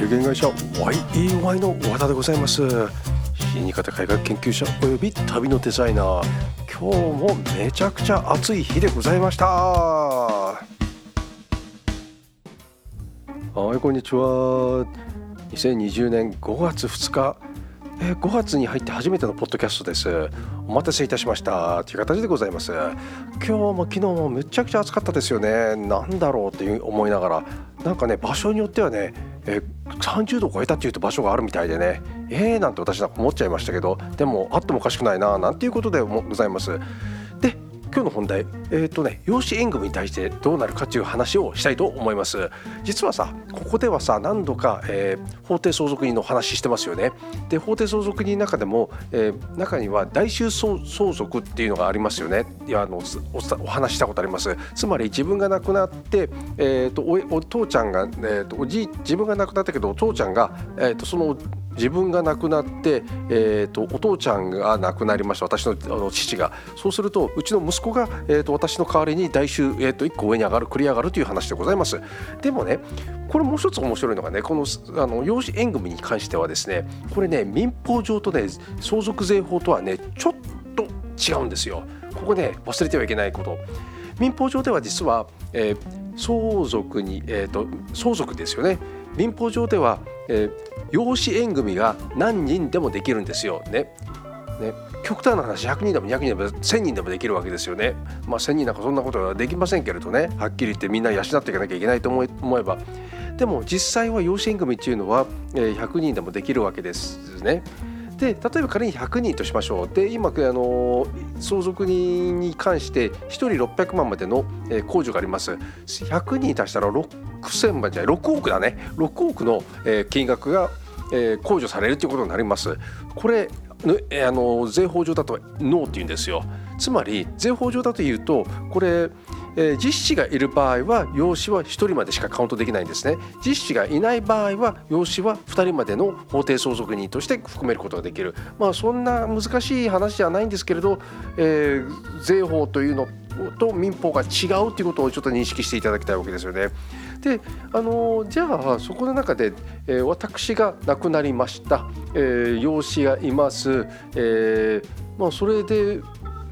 有限会社 YEY の和田でございます。死に方改革研究者および旅のデザイナー。今日もめちゃくちゃ暑い日でございました。はいこんにちは。2020年5月2日。え5月に入って初めてのポッドキャストです。お待たせいたしました。という形でございます。今日も昨日もめちゃくちゃ暑かったですよね。なんだろうっていう思いながら。なんかね場所によってはねえ30度を超えたっていうと場所があるみたいでね。えーなんて私なんか思っちゃいましたけどでもあってもおかしくないななんていうことでございます。今日の本題、えっ、ー、とね、養子縁組に対してどうなるかという話をしたいと思います。実はさ、ここではさ、何度か、えー、法定相続人の話してますよね。で、法定相続人の中でも、えー、中には代収相続っていうのがありますよね。いや、あのお話したことあります。つまり自分が亡くなって、えっ、ー、とおお父ちゃんが、えっ、とおじ自分が亡くなったけどお父ちゃんが、えっ、とその自分が亡くなって、えーと、お父ちゃんが亡くなりました。私のあの父が。そうするとうちの息子が、えーと、私の代わりに代収、えーと、1個上に上がる繰り上がるという話でございます。でもねこれもう一つ面白いのがねこのあの養子縁組に関してはですねこれね民法上とね相続税法とはねちょっと違うんですよ。ここね忘れてはいけないこと。民法上では実は、えー、相続に、えーと相続ですよね。民法上では、えー、養子縁組が何人でもできるんですよね。ね極端な話100人でも200人でも1000人でもできるわけですよね。まあ1000人なんかそんなことはできませんけれどねはっきり言ってみんな養っていかなきゃいけないと思えばでも実際は養子縁組っていうのは100人でもできるわけですね。で例えば仮に100人としましょう。で今あの相続人に関して1人600万までの控除があります。100人足したら6000万じゃない6億だね。6億の金額が控除されるということになります。これあの税法上だとノーって言うんですよ。つまり税法上だというとこれえー、実子がいる場合は養子は1人までしかカウントできないんですね。実子がいない場合は養子は2人までの法定相続人として含めることができる。まあそんな難しい話じゃないんですけれど、えー、税法というのと民法が違うということをちょっと認識していただきたいわけですよね。であのじゃあそこの中で、えー、私が亡くなりました、えー、養子がいます、えーまあ、それで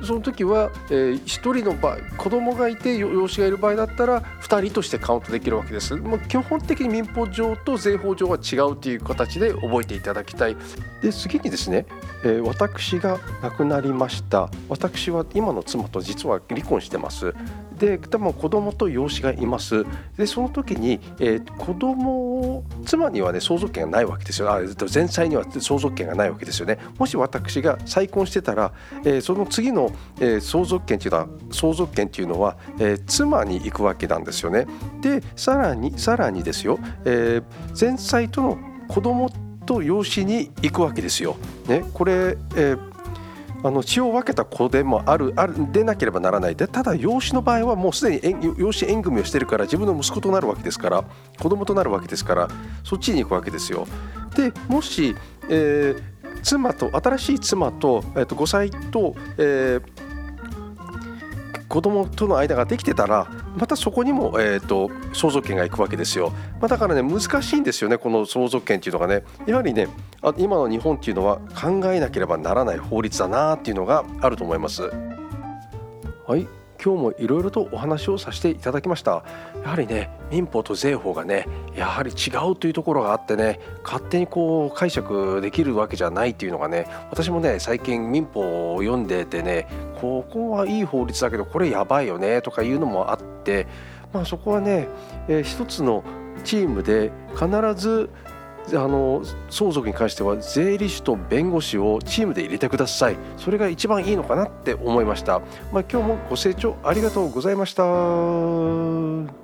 その時は、えー、1人の場合子供がいて養子がいる場合だったら2人としてカウントできるわけです。まあ、基本的に民法上と税法上は違うという形で覚えていただきたい。で次にですね、えー、私が亡くなりました私は今の妻と実は離婚してます。で多分子供と養子がいます。でその時に、えー、子供を妻にはね相続権がないわけですよ。あ前妻には相続権がないわけですよね。もし私が再婚してたら、えー、その次の、えー、相続権っていうのは相続権っていうのは、えー、妻に行くわけなんですよね。でさらにさらにですよ、えー、前妻との子供と養子に行くわけですよ。ね、これ、えーあの血を分けた子でもあるあるでなければならないでただ養子の場合はもうすでに養子縁組をしてるから自分の息子となるわけですから子供となるわけですからそっちに行くわけですよ。でもし、えー、妻と新しい妻と,、えー、と5歳と、えー子供との間ができてたらまたそこにも、えーと、相続権がいくわけですよ、まあ、だからね難しいんですよねこの相続権っていうのがね。やはりねあ今の日本っていうのは考えなければならない法律だなっていうのがあると思います。はい。今日もいろいろとお話をさせていただきました。やはりね民法と税法がねやはり違うというところがあってね勝手にこう解釈できるわけじゃないっていうのがね私もね最近民法を読んでてねここはいい法律だけどこれやばいよねとかいうのもあってまあそこはね、えー、一つのチームで必ずあの相続に関しては税理士と弁護士をチームで入れてください。それが一番いいのかなって思いました、まあ、今日もご清聴ありがとうございました。